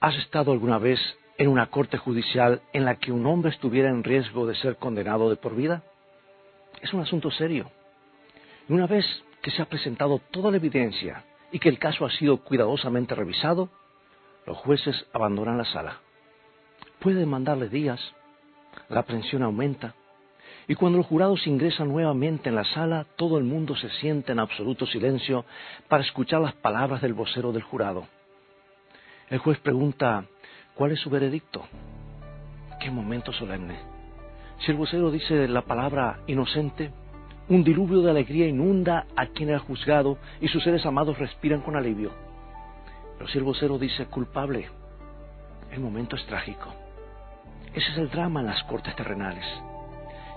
¿Has estado alguna vez en una corte judicial en la que un hombre estuviera en riesgo de ser condenado de por vida? Es un asunto serio. Una vez que se ha presentado toda la evidencia y que el caso ha sido cuidadosamente revisado, los jueces abandonan la sala. Puede demandarle días, la aprehensión aumenta, y cuando los jurados ingresan nuevamente en la sala, todo el mundo se siente en absoluto silencio para escuchar las palabras del vocero del jurado. El juez pregunta, ¿cuál es su veredicto? Qué momento solemne. Si el vocero dice la palabra inocente, un diluvio de alegría inunda a quien era juzgado y sus seres amados respiran con alivio. Pero si el vocero dice culpable, el momento es trágico. Ese es el drama en las cortes terrenales.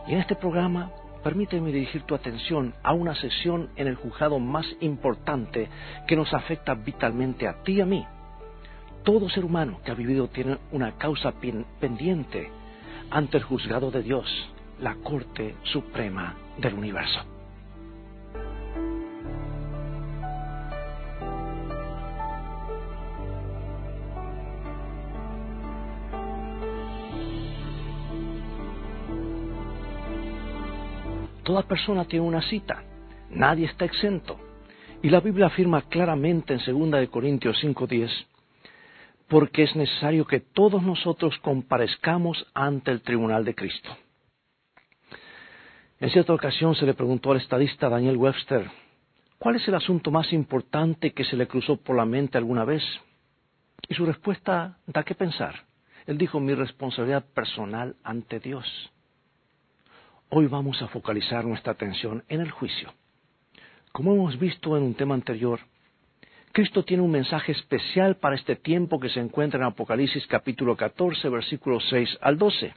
Y en este programa, permíteme dirigir tu atención a una sesión en el juzgado más importante que nos afecta vitalmente a ti y a mí. Todo ser humano que ha vivido tiene una causa pendiente ante el juzgado de Dios, la Corte Suprema del Universo. Toda persona tiene una cita, nadie está exento. Y la Biblia afirma claramente en 2 Corintios 5:10, porque es necesario que todos nosotros comparezcamos ante el tribunal de Cristo. En cierta ocasión se le preguntó al estadista Daniel Webster, ¿cuál es el asunto más importante que se le cruzó por la mente alguna vez? Y su respuesta da que pensar. Él dijo, mi responsabilidad personal ante Dios. Hoy vamos a focalizar nuestra atención en el juicio. Como hemos visto en un tema anterior, Cristo tiene un mensaje especial para este tiempo que se encuentra en Apocalipsis capítulo 14, versículos 6 al 12.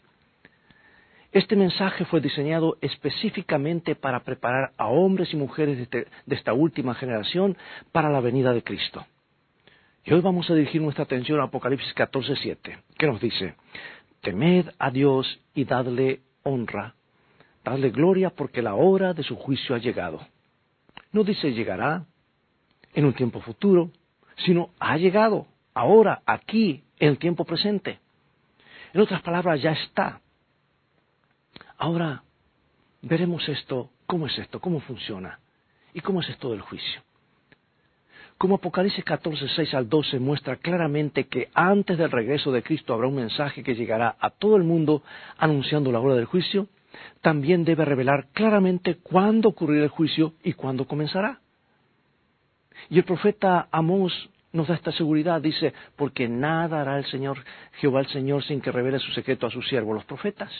Este mensaje fue diseñado específicamente para preparar a hombres y mujeres de, este, esta última generación para la venida de Cristo. Y hoy vamos a dirigir nuestra atención a Apocalipsis 14, 7, que nos dice, temed a Dios y dadle honra Dadle gloria porque la hora de su juicio ha llegado. No dice llegará en un tiempo futuro, sino ha llegado, ahora, aquí, en el tiempo presente. En otras palabras, ya está. Ahora veremos esto, cómo es esto, cómo funciona y cómo es esto del juicio. Como Apocalipsis 14, 6 al 12 muestra claramente que antes del regreso de Cristo habrá un mensaje que llegará a todo el mundo anunciando la hora del juicio, también debe revelar claramente cuándo ocurrirá el juicio y cuándo comenzará. Y el profeta Amós nos da esta seguridad, dice, porque nada hará el Señor, Jehová el Señor, sin que revele su secreto a sus siervos, los profetas.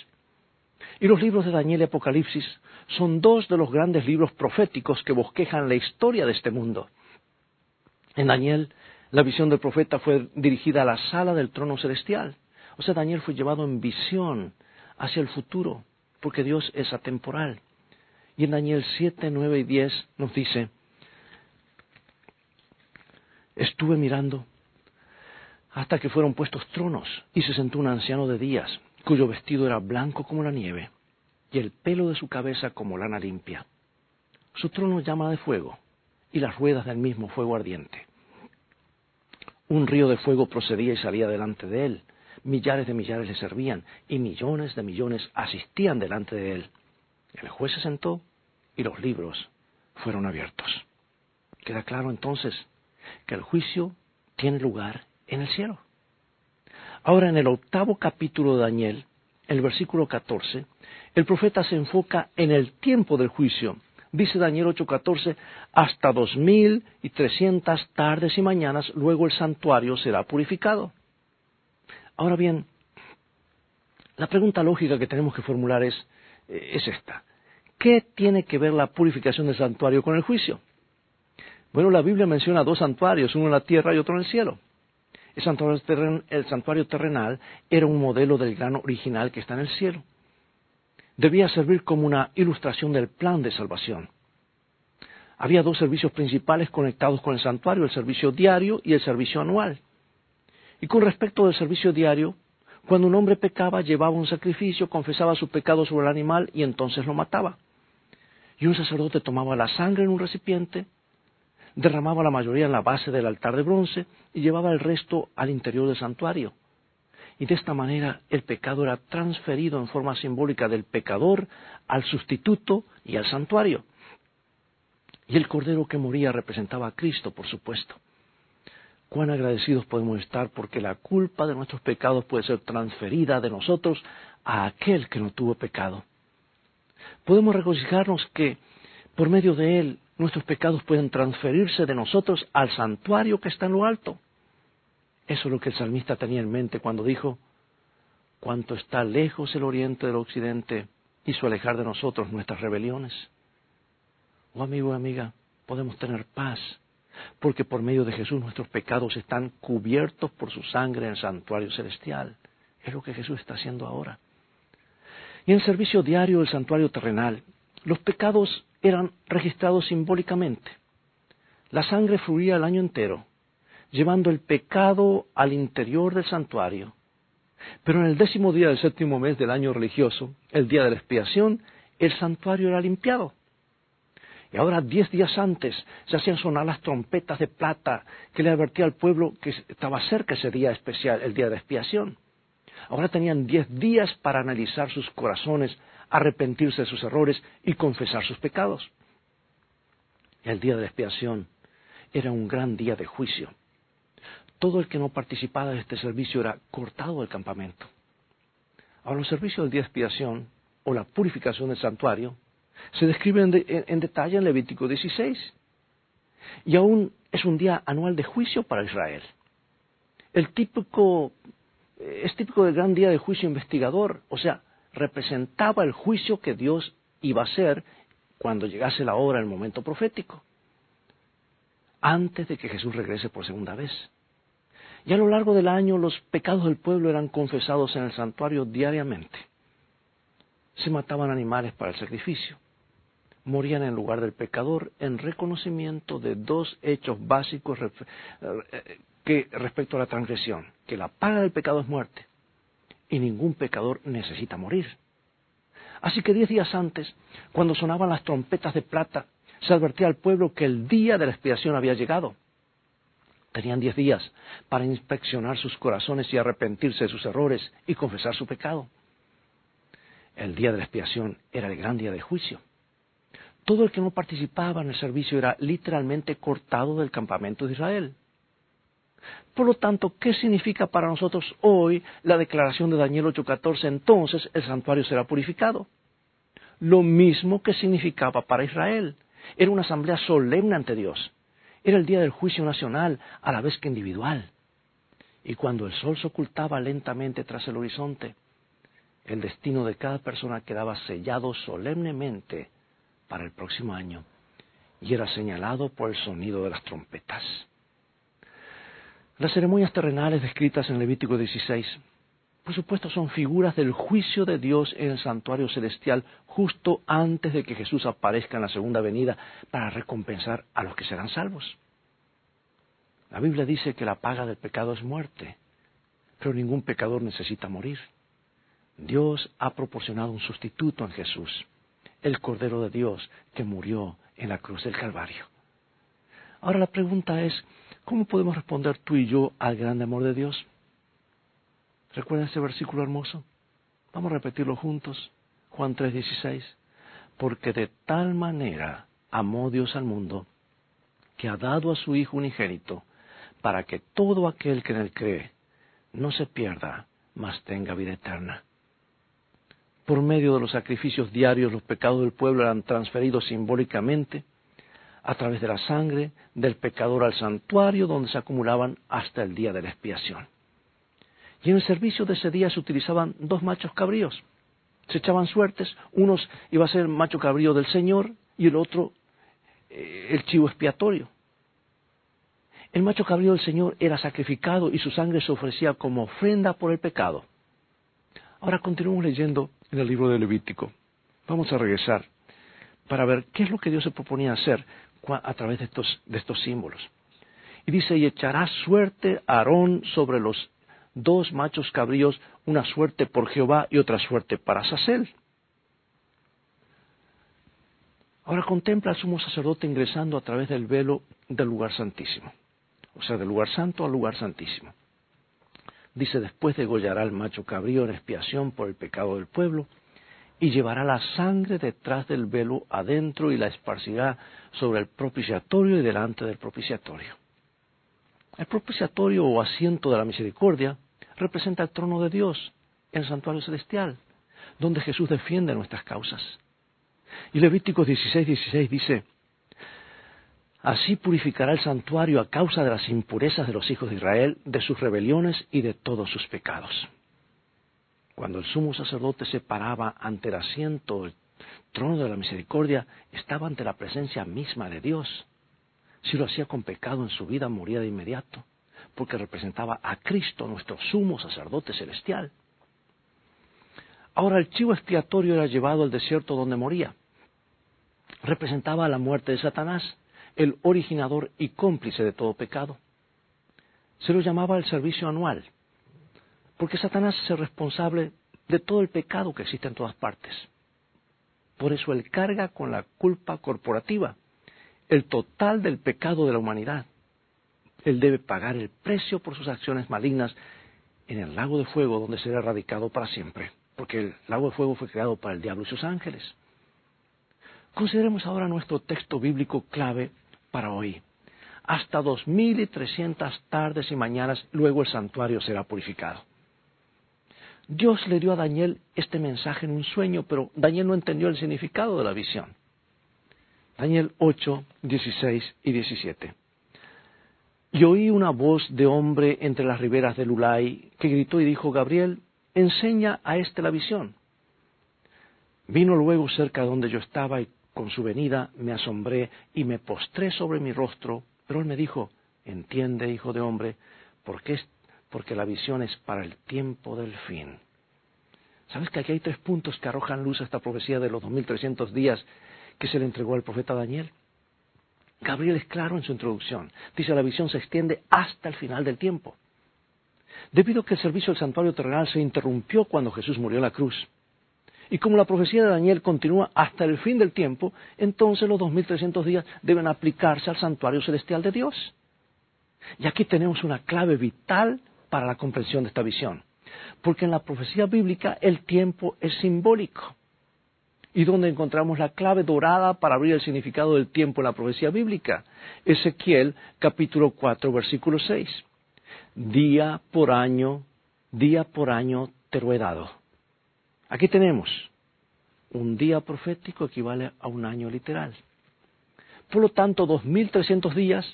Y los libros de Daniel y Apocalipsis son dos de los grandes libros proféticos que bosquejan la historia de este mundo. En Daniel, la visión del profeta fue dirigida a la sala del trono celestial. O sea, Daniel fue llevado en visión hacia el futuro porque Dios es atemporal. Y en Daniel 7, 9 y 10 nos dice, estuve mirando hasta que fueron puestos tronos y se sentó un anciano de días, cuyo vestido era blanco como la nieve y el pelo de su cabeza como lana limpia. Su trono llama de fuego y las ruedas del mismo fuego ardiente. Un río de fuego procedía y salía delante de él millares de millares le servían y millones de millones asistían delante de él. El juez se sentó y los libros fueron abiertos. Queda claro entonces que el juicio tiene lugar en el cielo. Ahora, en el octavo capítulo de Daniel, el versículo 14, el profeta se enfoca en el tiempo del juicio. Dice Daniel 8:14, hasta dos mil y trescientas tardes y mañanas, luego el santuario será purificado. Ahora bien, la pregunta lógica que tenemos que formular es, eh, es esta. ¿Qué tiene que ver la purificación del santuario con el juicio? Bueno, la Biblia menciona dos santuarios, uno en la tierra y otro en el cielo. El santuario, terrenal era un modelo del gran original que está en el cielo. Debía servir como una ilustración del plan de salvación. Había dos servicios principales conectados con el santuario, el servicio diario y el servicio anual. Y con respecto del servicio diario, cuando un hombre pecaba, llevaba un sacrificio, confesaba su pecado sobre el animal y entonces lo mataba. Y un sacerdote tomaba la sangre en un recipiente, derramaba la mayoría en la base del altar de bronce y llevaba el resto al interior del santuario. Y de esta manera el pecado era transferido en forma simbólica del pecador al sustituto y al santuario. Y el cordero que moría representaba a Cristo, por supuesto. Cuán agradecidos podemos estar porque la culpa de nuestros pecados puede ser transferida de nosotros a aquel que no tuvo pecado. Podemos regocijarnos que por medio de él nuestros pecados pueden transferirse de nosotros al santuario que está en lo alto. Eso es lo que el salmista tenía en mente cuando dijo, cuánto está lejos el oriente del occidente, hizo alejar de nosotros nuestras rebeliones. Oh amigo y amiga, podemos tener paz, porque por medio de Jesús nuestros pecados están cubiertos por su sangre en el santuario celestial. Es lo que Jesús está haciendo ahora. Y en el servicio diario del santuario terrenal, los pecados eran registrados simbólicamente. La sangre fluía el año entero, llevando el pecado al interior del santuario. Pero en el décimo día del séptimo mes del año religioso, el día de la expiación, el santuario era limpiado. Y ahora, diez días antes, se hacían sonar las trompetas de plata que le advertía al pueblo que estaba cerca ese día especial, el día de expiación. Ahora tenían diez días para analizar sus corazones, arrepentirse de sus errores y confesar sus pecados. El día de la expiación era un gran día de juicio todo el que no participaba de este servicio era cortado del campamento. Ahora, los servicios del día de expiación o la purificación del santuario se describen en, detalle en Levítico 16. Y aún es un día anual de juicio para Israel. El típico, es típico del gran día de juicio investigador, o sea, representaba el juicio que Dios iba a hacer cuando llegase la hora, el momento profético, antes de que Jesús regrese por segunda vez. Y a lo largo del año los pecados del pueblo eran confesados en el santuario diariamente. Se mataban animales para el sacrificio. Morían en lugar del pecador en reconocimiento de dos hechos básicos eh, que respecto a la transgresión, que la paga del pecado es muerte y ningún pecador necesita morir. Así que diez días antes, cuando sonaban las trompetas de plata, se advertía al pueblo que el día de la expiación había llegado. Tenían diez días para inspeccionar sus corazones y arrepentirse de sus errores y confesar su pecado. El día de la expiación era el gran día del juicio. Todo el que no participaba en el servicio era literalmente cortado del campamento de Israel. Por lo tanto, ¿qué significa para nosotros hoy la declaración de Daniel 8:14? Entonces el santuario será purificado. Lo mismo que significaba para Israel. Era una asamblea solemne ante Dios. Era el día del juicio nacional, a la vez que individual. Y cuando el sol se ocultaba lentamente tras el horizonte, el destino de cada persona quedaba sellado solemnemente para el próximo año y era señalado por el sonido de las trompetas. Las ceremonias terrenales descritas en Levítico 16, por supuesto, son figuras del juicio de Dios en el santuario celestial justo antes de que Jesús aparezca en la segunda venida para recompensar a los que serán salvos. La Biblia dice que la paga del pecado es muerte, pero ningún pecador necesita morir. Dios ha proporcionado un sustituto en Jesús, el Cordero de Dios que murió en la cruz del Calvario. Ahora la pregunta es, ¿cómo podemos responder tú y yo al gran amor de Dios? ¿Recuerdan ese versículo hermoso? Vamos a repetirlo juntos. Juan 3:16. Porque de tal manera amó Dios al mundo, que ha dado a su Hijo unigénito, para que todo aquel que en él cree no se pierda, mas tenga vida eterna. Por medio de los sacrificios diarios los pecados del pueblo eran transferidos simbólicamente a través de la sangre del pecador al santuario donde se acumulaban hasta el día de la expiación. Y en el servicio de ese día se utilizaban dos machos cabríos. Se echaban suertes, unos iba a ser macho cabrío del Señor y el otro eh, el chivo expiatorio. El macho cabrío del Señor era sacrificado y su sangre se ofrecía como ofrenda por el pecado. Ahora continuamos leyendo en el libro de Levítico. Vamos a regresar para ver qué es lo que Dios se proponía hacer a través de estos, de estos símbolos. Y dice, y echará suerte Aarón sobre los dos machos cabríos, una suerte por Jehová y otra suerte para Sasel. Ahora contempla al sumo sacerdote ingresando a través del velo del lugar santísimo, o sea, del lugar santo al lugar santísimo. Dice, después degollará al macho cabrío en expiación por el pecado del pueblo, y llevará la sangre detrás del velo adentro y la esparcirá sobre el propiciatorio y delante del propiciatorio. El propiciatorio o asiento de la misericordia representa el trono de Dios el santuario celestial, donde Jesús defiende nuestras causas. Y Levítico 16, 16 dice, Así purificará el santuario a causa de las impurezas de los hijos de Israel, de sus rebeliones y de todos sus pecados. Cuando el sumo sacerdote se paraba ante el asiento, el trono de la misericordia, estaba ante la presencia misma de Dios. Si lo hacía con pecado en su vida, moría de inmediato, porque representaba a Cristo, nuestro sumo sacerdote celestial. Ahora el chivo expiatorio era llevado al desierto donde moría. Representaba la muerte de Satanás, el originador y cómplice de todo pecado. Se lo llamaba el servicio anual, porque Satanás es el responsable de todo el pecado que existe en todas partes. Por eso él carga con la culpa corporativa, el total del pecado de la humanidad. Él debe pagar el precio por sus acciones malignas en el lago de fuego donde será erradicado para siempre, porque el lago de fuego fue creado para el diablo y sus ángeles. Consideremos ahora nuestro texto bíblico clave para hoy. Hasta dos mil y trescientas tardes y mañanas luego el santuario será purificado. Dios le dio a Daniel este mensaje en un sueño, pero Daniel no entendió el significado de la visión. Daniel 8, 16 y 17. Y oí una voz de hombre entre las riberas del Ulai que gritó y dijo, Gabriel, enseña a éste la visión. Vino luego cerca de donde yo estaba y con su venida me asombré y me postré sobre mi rostro, pero él me dijo, entiende, hijo de hombre, porque, porque la visión es para el tiempo del fin. ¿Sabes que aquí hay tres puntos que arrojan luz a esta profecía de los 2300 días que se le entregó al profeta Daniel? Gabriel es claro en su introducción. Dice, la visión se extiende hasta el final del tiempo. Debido a que el servicio del santuario terrenal se interrumpió cuando Jesús murió en la cruz, y como la profecía de Daniel continúa hasta el fin del tiempo, entonces los 2300 días deben aplicarse al santuario celestial de Dios. Y aquí tenemos una clave vital para la comprensión de esta visión. Porque en la profecía bíblica el tiempo es simbólico. ¿Y dónde encontramos la clave dorada para abrir el significado del tiempo en la profecía bíblica? Ezequiel capítulo 4 versículo 6. Día por año, día por año te lo Aquí tenemos un día profético equivale a un año literal. Por lo tanto, 2.300 días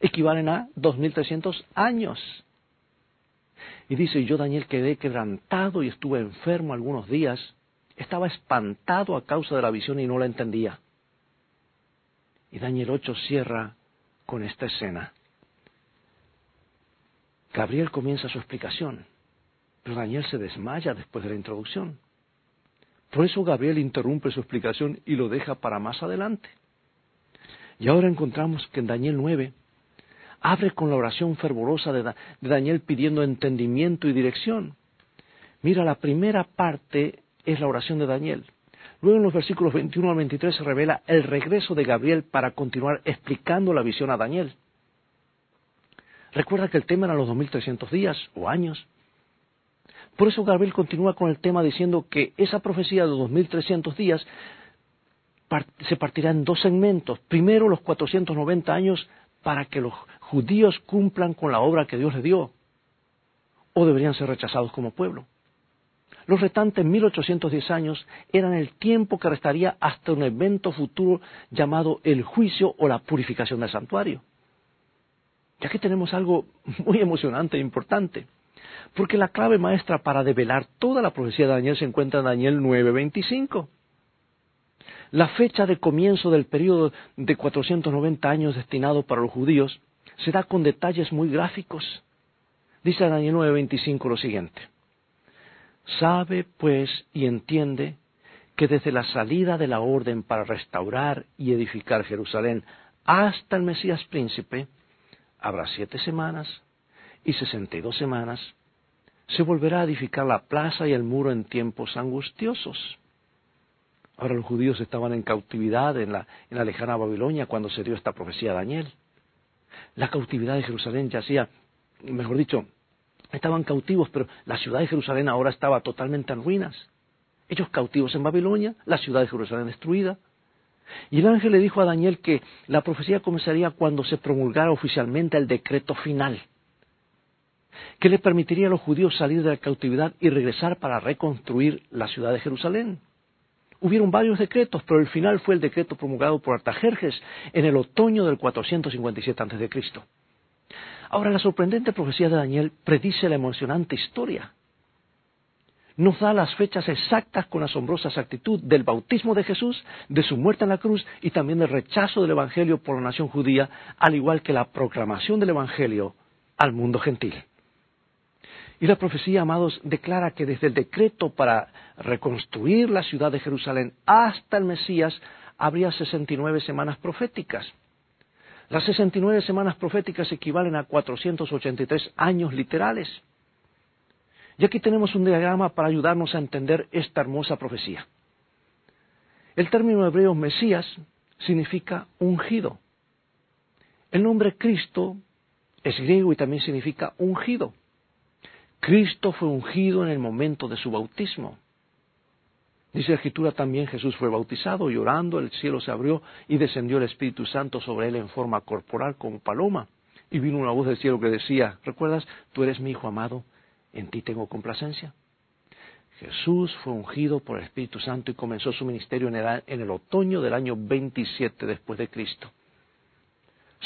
equivalen a 2.300 años. Y dice, yo Daniel quedé quebrantado y estuve enfermo algunos días. Estaba espantado a causa de la visión y no la entendía. Y Daniel 8 cierra con esta escena. Gabriel comienza su explicación, pero Daniel se desmaya después de la introducción. Por eso Gabriel interrumpe su explicación y lo deja para más adelante. Y ahora encontramos que en Daniel 9 abre con la oración fervorosa de, Daniel pidiendo entendimiento y dirección. Mira, la primera parte es la oración de Daniel. Luego en los versículos 21 al 23 se revela el regreso de Gabriel para continuar explicando la visión a Daniel. Recuerda que el tema era los 2300 días o años. Por eso Gabriel continúa con el tema diciendo que esa profecía de 2300 días se partirá en dos segmentos. Primero, los 490 años para que los judíos cumplan con la obra que Dios les dio, o deberían ser rechazados como pueblo. Los restantes 1810 años eran el tiempo que restaría hasta un evento futuro llamado el juicio o la purificación del santuario. Y aquí tenemos algo muy emocionante e importante. Porque la clave maestra para develar toda la profecía de Daniel se encuentra en Daniel 9:25. La fecha de comienzo del periodo de 490 años destinado para los judíos se da con detalles muy gráficos. Dice Daniel 9:25 lo siguiente. Sabe, pues, y entiende que desde la salida de la orden para restaurar y edificar Jerusalén hasta el Mesías príncipe, habrá siete semanas y sesenta y dos semanas se volverá a edificar la plaza y el muro en tiempos angustiosos. Ahora los judíos estaban en cautividad en la, en la lejana Babilonia cuando se dio esta profecía a Daniel. La cautividad de Jerusalén ya hacía, mejor dicho, estaban cautivos, pero la ciudad de Jerusalén ahora estaba totalmente en ruinas. Ellos cautivos en Babilonia, la ciudad de Jerusalén destruida. Y el ángel le dijo a Daniel que la profecía comenzaría cuando se promulgara oficialmente el decreto final, que le permitiría a los judíos salir de la cautividad y regresar para reconstruir la ciudad de Jerusalén. Hubieron varios decretos, pero el final fue el decreto promulgado por Artajerjes en el otoño del 457 a.C. Ahora, la sorprendente profecía de Daniel predice la emocionante historia. Nos da las fechas exactas con asombrosa exactitud del bautismo de Jesús, de su muerte en la cruz y también del rechazo del Evangelio por la nación judía, al igual que la proclamación del Evangelio al mundo gentil. Y la profecía, amados, declara que desde el decreto para reconstruir la ciudad de Jerusalén hasta el Mesías habría 69 semanas proféticas. Las 69 semanas proféticas equivalen a 483 años literales. Y aquí tenemos un diagrama para ayudarnos a entender esta hermosa profecía. El término hebreo Mesías significa ungido. El nombre Cristo es griego y también significa ungido. Cristo fue ungido en el momento de su bautismo. Dice la Escritura también Jesús fue bautizado, llorando, el cielo se abrió y descendió el Espíritu Santo sobre él en forma corporal como paloma. Y vino una voz del cielo que decía, ¿recuerdas? Tú eres mi Hijo amado, en ti tengo complacencia. Jesús fue ungido por el Espíritu Santo y comenzó su ministerio en el, en el otoño del año 27 después de Cristo.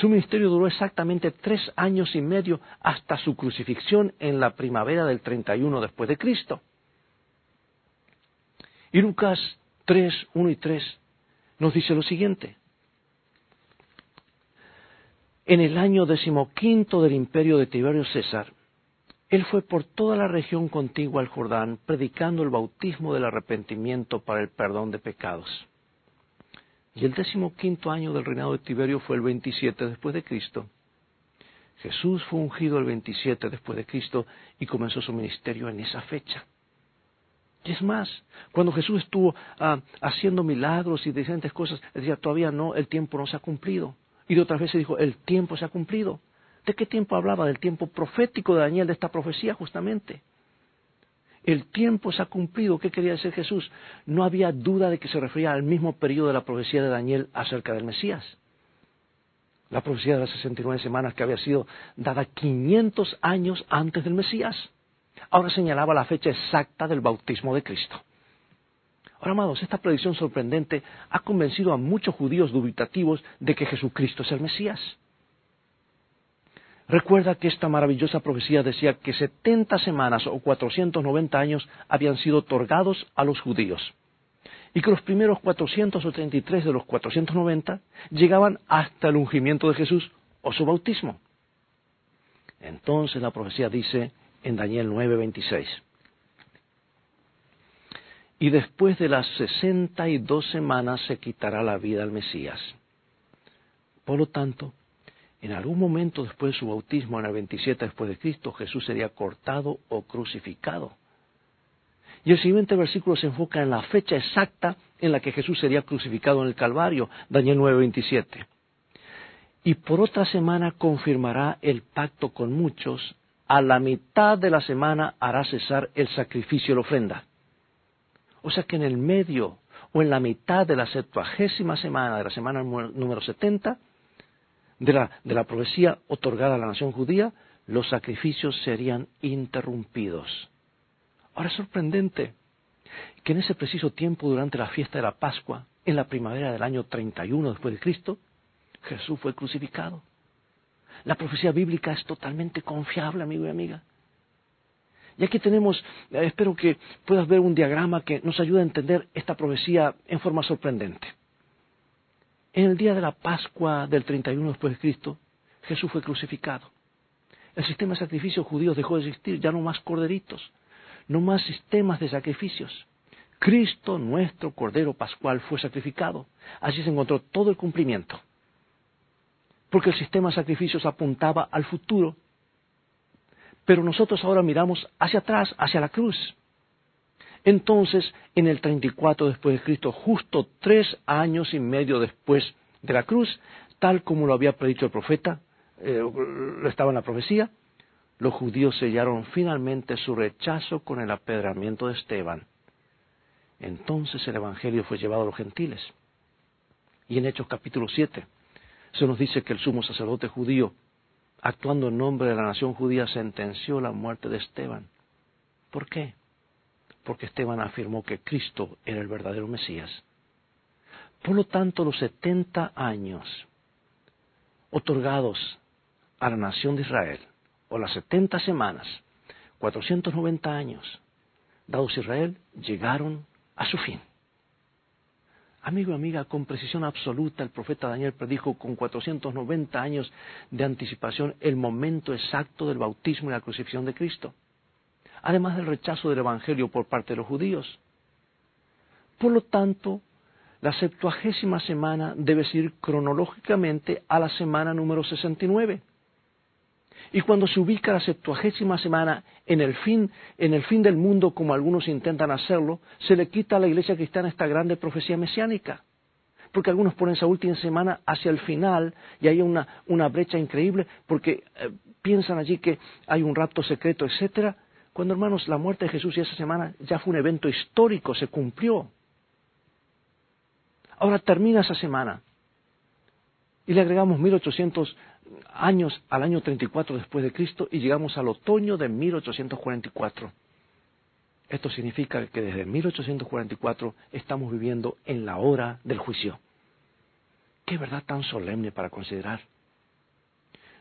Su ministerio duró exactamente tres años y medio hasta su crucifixión en la primavera del 31 después de Cristo. Y Lucas 3, 1 y 3 nos dice lo siguiente. En el año decimoquinto del imperio de Tiberio César, él fue por toda la región contigua al Jordán, predicando el bautismo del arrepentimiento para el perdón de pecados. Y el decimoquinto año del reinado de Tiberio fue el 27 después de Cristo. Jesús fue ungido el 27 después de Cristo y comenzó su ministerio en esa fecha. Y es más, cuando Jesús estuvo ah, haciendo milagros y diferentes cosas, decía, todavía no, el tiempo no se ha cumplido. Y de otras veces dijo, el tiempo se ha cumplido. ¿De qué tiempo hablaba? Del tiempo profético de Daniel, de esta profecía justamente. El tiempo se ha cumplido. ¿Qué quería decir Jesús? No había duda de que se refería al mismo periodo de la profecía de Daniel acerca del Mesías. La profecía de las 69 semanas que había sido dada 500 años antes del Mesías ahora señalaba la fecha exacta del bautismo de Cristo. Ahora, amados, esta predicción sorprendente ha convencido a muchos judíos dubitativos de que Jesucristo es el Mesías. Recuerda que esta maravillosa profecía decía que 70 semanas o 490 años habían sido otorgados a los judíos y que los primeros 483 de los 490 llegaban hasta el ungimiento de Jesús o su bautismo. Entonces la profecía dice en Daniel 9:26. Y después de las sesenta y dos semanas se quitará la vida al Mesías. Por lo tanto, en algún momento después de su bautismo, en el 27 después de Cristo, Jesús sería cortado o crucificado. Y el siguiente versículo se enfoca en la fecha exacta en la que Jesús sería crucificado en el Calvario, Daniel 9:27. Y por otra semana confirmará el pacto con muchos a la mitad de la semana hará cesar el sacrificio y la ofrenda. O sea que en el medio o en la mitad de la septuagésima semana, de la semana número 70, de la, de la profecía otorgada a la nación judía, los sacrificios serían interrumpidos. Ahora es sorprendente que en ese preciso tiempo, durante la fiesta de la Pascua, en la primavera del año 31 después de Cristo, Jesús fue crucificado. La profecía bíblica es totalmente confiable, amigo y amiga. Y aquí tenemos, eh, espero que puedas ver un diagrama que nos ayude a entender esta profecía en forma sorprendente. En el día de la Pascua del 31 después de Cristo, Jesús fue crucificado. El sistema de sacrificios judíos dejó de existir, ya no más corderitos, no más sistemas de sacrificios. Cristo, nuestro Cordero Pascual, fue sacrificado. Allí se encontró todo el cumplimiento porque el sistema de sacrificios apuntaba al futuro. Pero nosotros ahora miramos hacia atrás, hacia la cruz. Entonces, en el 34 después de Cristo, justo tres años y medio después de la cruz, tal como lo había predicho el profeta, eh, lo estaba en la profecía, los judíos sellaron finalmente su rechazo con el apedramiento de Esteban. Entonces el Evangelio fue llevado a los gentiles. Y en Hechos capítulo 7 se nos dice que el sumo sacerdote judío, actuando en nombre de la nación judía, sentenció la muerte de Esteban. ¿Por qué? Porque Esteban afirmó que Cristo era el verdadero Mesías. Por lo tanto, los setenta años otorgados a la nación de Israel, o las setenta semanas, 490 años dados a Israel, llegaron a su fin. Amigo y amiga, con precisión absoluta el profeta Daniel predijo con 490 años de anticipación el momento exacto del bautismo y la crucifixión de Cristo, además del rechazo del Evangelio por parte de los judíos. Por lo tanto, la septuagésima semana debe ir cronológicamente a la semana número 69. Y cuando se ubica la septuagésima semana en el fin, en el fin del mundo, como algunos intentan hacerlo, se le quita a la iglesia cristiana esta grande profecía mesiánica. Porque algunos ponen esa última semana hacia el final y hay una, brecha increíble porque eh, piensan allí que hay un rapto secreto, etcétera. Cuando hermanos, la muerte de Jesús y esa semana ya fue un evento histórico, se cumplió. Ahora termina esa semana y le agregamos 1800 años al año 34 después de Cristo y llegamos al otoño de 1844. Esto significa que desde 1844 estamos viviendo en la hora del juicio. Qué verdad tan solemne para considerar.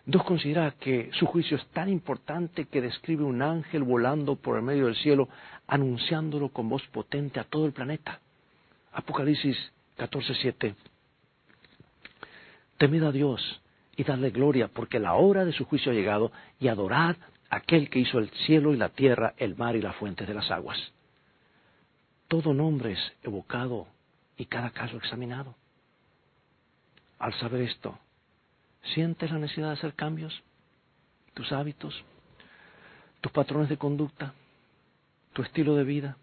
Dios considera que su juicio es tan importante que describe un ángel volando por el medio del cielo, anunciándolo con voz potente a todo el planeta. Apocalipsis 14:7. Temed a Dios y darle gloria, porque la hora de su juicio ha llegado, y adorad a aquel que hizo el cielo y la tierra, el mar y las fuentes de las aguas. Todo nombre es evocado y cada caso examinado. Al saber esto, ¿sientes la necesidad de hacer cambios? ¿Tus hábitos? ¿Tus patrones de conducta? ¿Tu estilo de vida?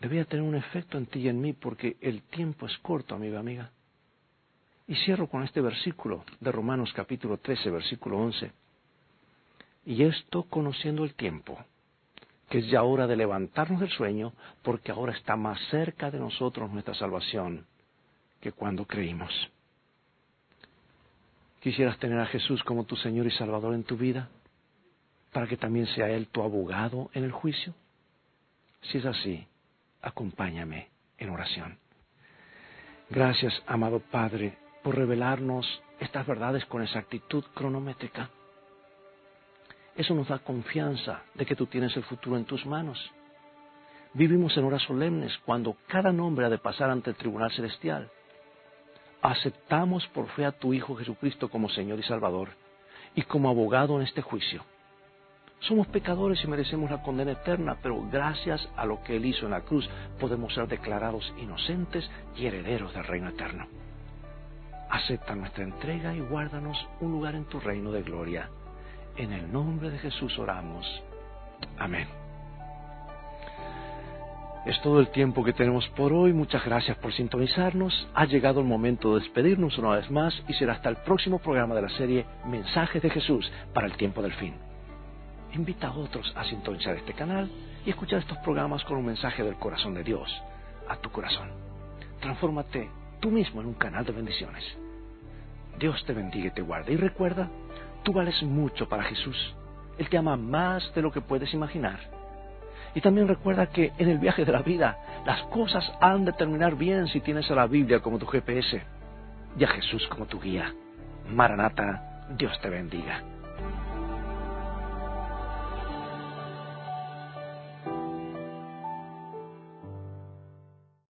Debía tener un efecto en ti y en mí porque el tiempo es corto, amiga, amiga. Y cierro con este versículo de Romanos capítulo 13, versículo 11. Y esto conociendo el tiempo, que es ya hora de levantarnos del sueño, porque ahora está más cerca de nosotros nuestra salvación que cuando creímos. ¿Quisieras tener a Jesús como tu Señor y Salvador en tu vida? Para que también sea Él tu abogado en el juicio. Si es así, acompáñame en oración. Gracias, amado Padre, por revelarnos estas verdades con exactitud cronométrica. Eso nos da confianza de que tú tienes el futuro en tus manos. Vivimos en horas solemnes cuando cada nombre ha de pasar ante el tribunal celestial. Aceptamos por fe a tu Hijo Jesucristo como Señor y Salvador y como abogado en este juicio. Somos pecadores y merecemos la condena eterna, pero gracias a lo que Él hizo en la cruz podemos ser declarados inocentes y herederos del reino eterno. Acepta nuestra entrega y guárdanos un lugar en tu reino de gloria. En el nombre de Jesús oramos. Amén. Es todo el tiempo que tenemos por hoy. Muchas gracias por sintonizarnos. Ha llegado el momento de despedirnos una vez más y será hasta el próximo programa de la serie Mensajes de Jesús para el tiempo del fin. Invita a otros a sintonizar este canal y escuchar estos programas con un mensaje del corazón de Dios a tu corazón. Transfórmate tú mismo en un canal de bendiciones. Dios te bendiga y te guarde. Y recuerda, tú vales mucho para Jesús. Él te ama más de lo que puedes imaginar. Y también recuerda que en el viaje de la vida las cosas han de terminar bien si tienes a la Biblia como tu GPS y a Jesús como tu guía. Maranata, Dios te bendiga.